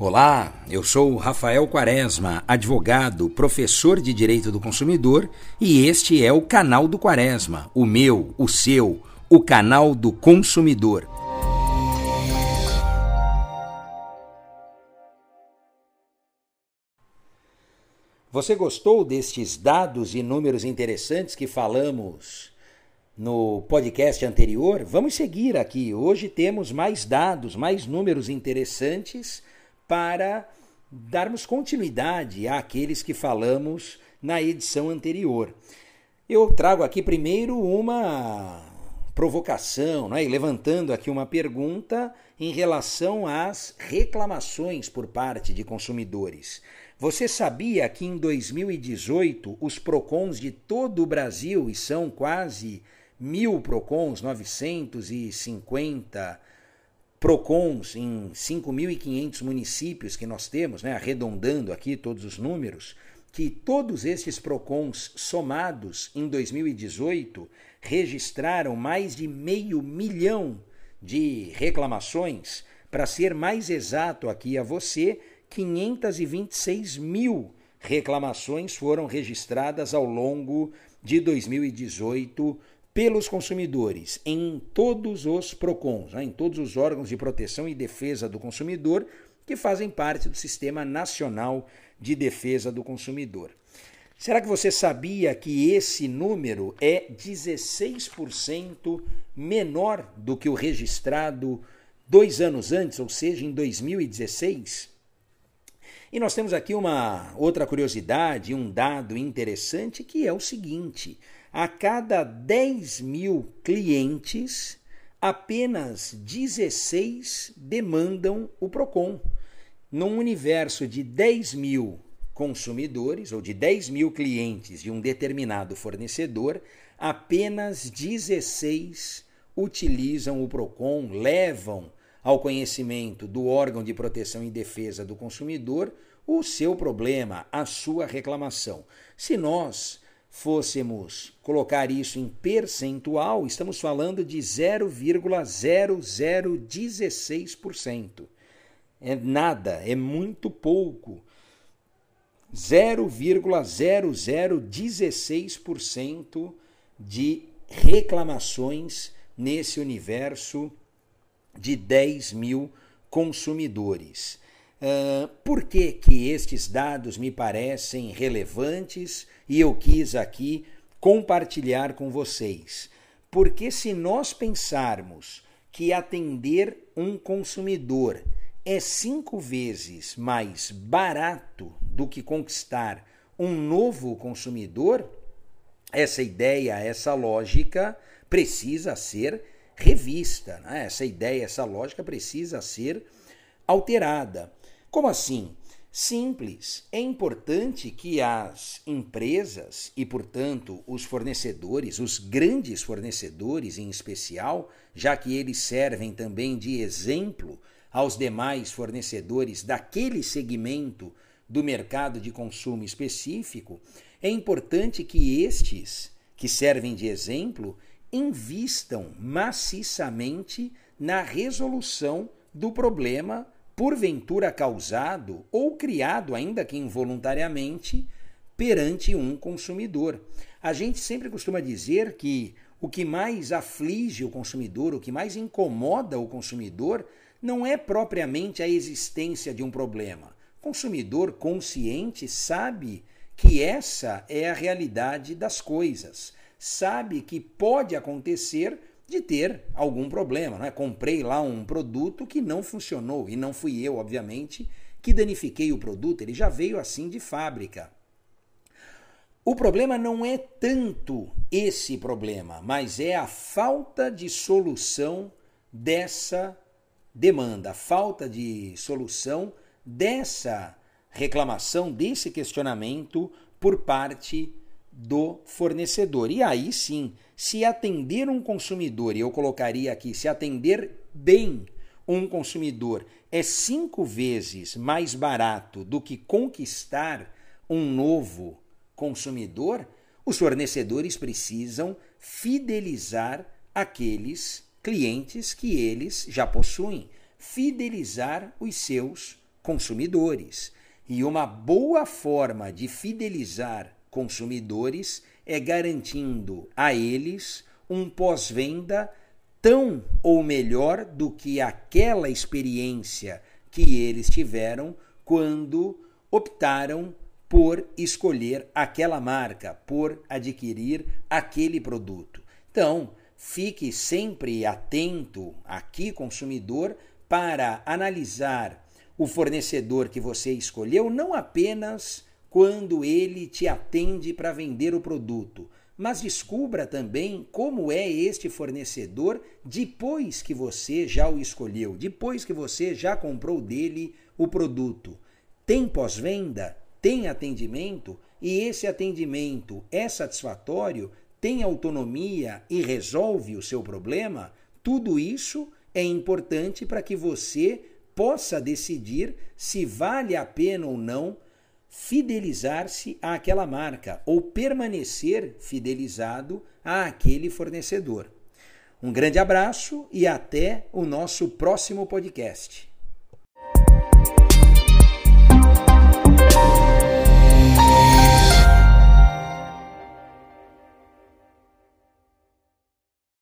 Olá, eu sou Rafael Quaresma, advogado, professor de Direito do Consumidor, e este é o canal do Quaresma, o meu, o seu, o canal do consumidor. Você gostou destes dados e números interessantes que falamos no podcast anterior? Vamos seguir aqui. Hoje temos mais dados, mais números interessantes para darmos continuidade àqueles que falamos na edição anterior. Eu trago aqui primeiro uma provocação, né? levantando aqui uma pergunta em relação às reclamações por parte de consumidores. Você sabia que em 2018 os PROCONs de todo o Brasil, e são quase mil PROCONs, 950 PROCONs em 5.500 municípios que nós temos, né, arredondando aqui todos os números, que todos esses PROCONs somados em 2018 registraram mais de meio milhão de reclamações. Para ser mais exato aqui a você, 526 mil reclamações foram registradas ao longo de 2018 pelos consumidores em todos os PROCONs, né, em todos os órgãos de proteção e defesa do consumidor que fazem parte do Sistema Nacional de Defesa do Consumidor. Será que você sabia que esse número é 16% menor do que o registrado dois anos antes, ou seja, em 2016? E nós temos aqui uma outra curiosidade, um dado interessante que é o seguinte: a cada 10 mil clientes, apenas 16 demandam o PROCON. Num universo de 10 mil consumidores ou de 10 mil clientes de um determinado fornecedor, apenas 16 utilizam o PROCON, levam ao conhecimento do órgão de proteção e defesa do consumidor o seu problema, a sua reclamação. Se nós fôssemos colocar isso em percentual, estamos falando de 0,0016%. É nada, é muito pouco. 0,0016% de reclamações nesse universo de 10 mil consumidores. Uh, por que, que estes dados me parecem relevantes e eu quis aqui compartilhar com vocês? Porque se nós pensarmos que atender um consumidor é cinco vezes mais barato do que conquistar um novo consumidor, essa ideia, essa lógica precisa ser revista. Né? Essa ideia, essa lógica precisa ser alterada. Como assim? Simples. É importante que as empresas e, portanto, os fornecedores, os grandes fornecedores em especial, já que eles servem também de exemplo aos demais fornecedores daquele segmento do mercado de consumo específico, é importante que estes, que servem de exemplo, invistam maciçamente na resolução do problema porventura causado ou criado, ainda que involuntariamente, perante um consumidor. A gente sempre costuma dizer que o que mais aflige o consumidor, o que mais incomoda o consumidor, não é propriamente a existência de um problema. O consumidor consciente sabe que essa é a realidade das coisas, sabe que pode acontecer de ter algum problema. Né? Comprei lá um produto que não funcionou e não fui eu, obviamente, que danifiquei o produto, ele já veio assim de fábrica. O problema não é tanto esse problema, mas é a falta de solução dessa demanda, a falta de solução dessa reclamação, desse questionamento por parte do fornecedor. E aí sim, se atender um consumidor, e eu colocaria aqui, se atender bem um consumidor é cinco vezes mais barato do que conquistar um novo consumidor, os fornecedores precisam fidelizar aqueles clientes que eles já possuem, fidelizar os seus consumidores. E uma boa forma de fidelizar consumidores é garantindo a eles um pós-venda tão ou melhor do que aquela experiência que eles tiveram quando optaram por escolher aquela marca, por adquirir aquele produto. Então, fique sempre atento aqui, consumidor, para analisar o fornecedor que você escolheu, não apenas quando ele te atende para vender o produto, mas descubra também como é este fornecedor depois que você já o escolheu, depois que você já comprou dele o produto. Tem pós-venda? Tem atendimento? E esse atendimento é satisfatório? Tem autonomia e resolve o seu problema? Tudo isso é importante para que você possa decidir se vale a pena ou não fidelizar-se àquela marca ou permanecer fidelizado àquele fornecedor. Um grande abraço e até o nosso próximo podcast.